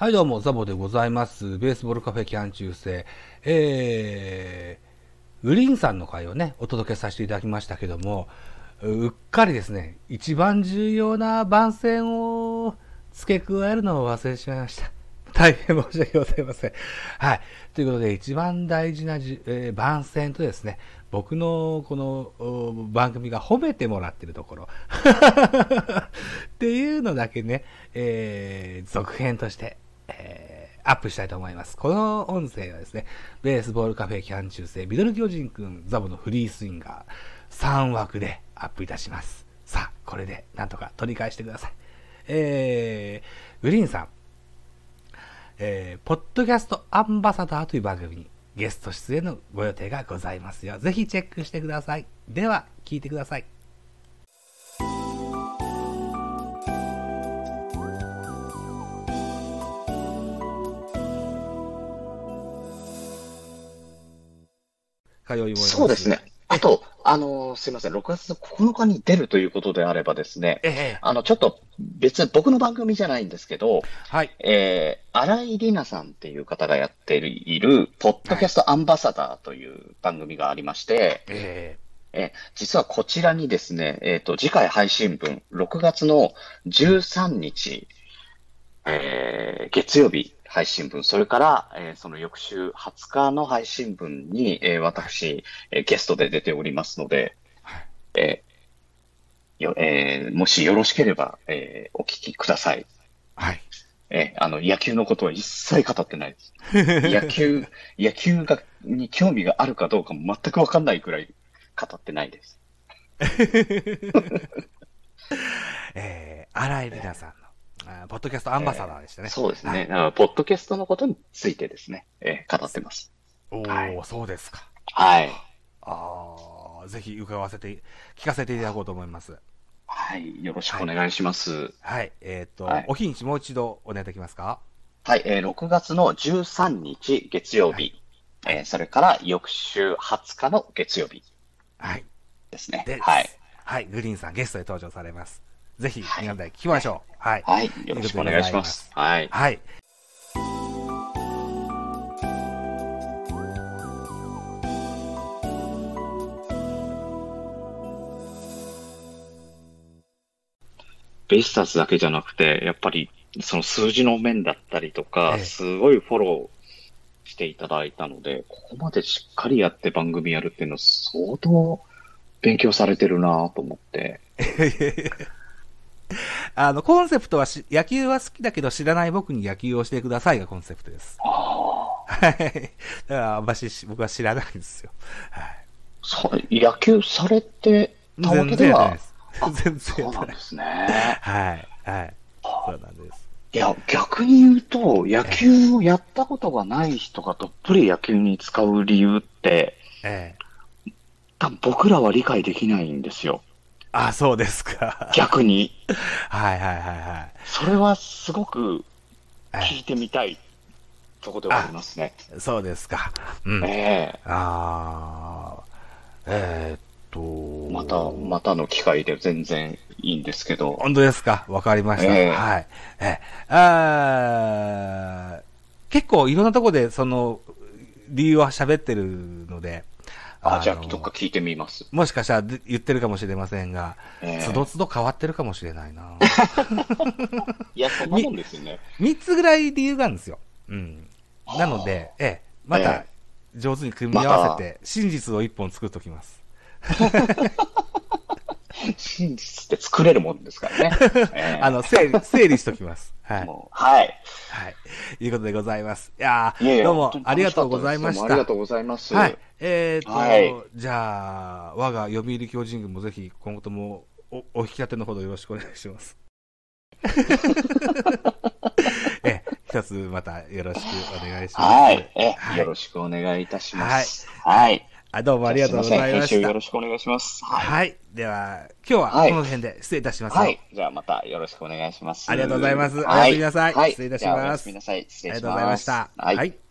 はい、どうも、ザボでございます。ベースボールカフェキャン中世。えー、グリンさんの回をね、お届けさせていただきましたけども、うっかりですね、一番重要な番宣を付け加えるのを忘れてしまいました。大変申し訳ございません。はい。ということで、一番大事なじ、えー番宣とですね、僕のこの番組が褒めてもらってるところ っていうのだけね、えー続編として、えーアップしたいと思います。この音声はですね、ベースボールカフェキャン中世、ミドル巨人くん、ザボのフリースインガー、3枠でアップいたします。さあ、これでなんとか取り返してください。えー、グリーンさん、えー、ポッドキャストアンバサダーという番組にゲスト出演のご予定がございますよ。ぜひチェックしてください。では、聞いてください。通いもそうですね。。あと、あのーすいません、6月の9日に出るということであればですね、ええあの、ちょっと別に僕の番組じゃないんですけど、はい。えー、荒井里奈さんっていう方がやっている、ポッドキャストアンバサダーという番組がありまして、ええー実はこちらにですね、えっ、と、次回配信分、6月の13日、えー月曜日配信分、それから、えーその翌週20日の配信分に、えー私、えーゲストで出ておりますので、えーよえーもしよろしければ、えーお聞きください。ーはい。えーあの、野球のことは一切語ってないです。野球、野球が、に興味があるかどうかも全くわかんないくらい語ってないです。えー、荒井里奈さんポッドキャストアンバサダーでしたね。そうですはい。ね。だからポッドキャストのことについてですね、えー語ってます。おー、はいそうですか。はい。ああ、ぜひ伺わせて、聞かせていただこうと思います。はい。よろしくお願いします。はい。えっ、と、はいお日にちもう一度お願いできますか？はい。えー6月の13日月曜日、えーそれから翌週20日の月曜日はい。ですねで。はい。はい。グリーンさんゲストで登場されます。ぜひ、はい皆さんで聞きましょう。はい。はい。よろしくお願いします。はい。はい。ベイスターズだけじゃなくて、やっぱりその数字の面だったりとか、ええすごいフォローしていただいたので、ここまでしっかりやって番組やるっていうのは相当勉強されてるなと思って。あの、コンセプトはし、野球は好きだけど知らない僕に野球をしてくださいがコンセプトです。ああ。はい。だから、あんまし僕は知らないんですよ。はい。そう野球されてたわけでは、全然ないです。全然ない。ですね。はい。はい。そうなんです。いや、逆に言うと、野球をやったことがない人がどっぷり野球に使う理由って、ええ。多分僕らは理解できないんですよ。あ、そうですか。逆に。はいはいはいはい。それはすごくえ聞いてみたいとこではありますね。えそうですか。うん。ええああ、えーっと。また、またの機会で全然いいんですけど。本当ですか？わかりました。ええはい。えー結構いろんなところでその理由は喋ってるので、あ、のじゃあ、どっか聞いてみます。もしかしたらで言ってるかもしれませんが、ええつどつど変わってるかもしれないな。いや、そんなもんですよね。三つぐらい理由があるんですよ。うん。なので、ええ、またえ上手に組み合わせて、真実を一本作っときます。真実って作れるもんですからね。ええあの、整理、整理しときます。はい。はい。はい。いうことでございます。いやどうもありがとうございました。ありがとうございます。はい。えーと、はいじゃあ、我が読売巨人軍もぜひ今後ともおお引き立てのほどよろしくお願いします。え、一つまたよろしくお願いします。はい。え、はいよろしくお願いいたします。はい。あどうもありがとうございました。よろしくお願いします。はい。はい。では、今日ははいこの辺で失礼いたします。はい。じゃあまたよろしくお願いします。ありがとうございますはいおやすみなさいはい。失礼いたしますおやすみなさい。失礼します。ありがとうございました。はい。はい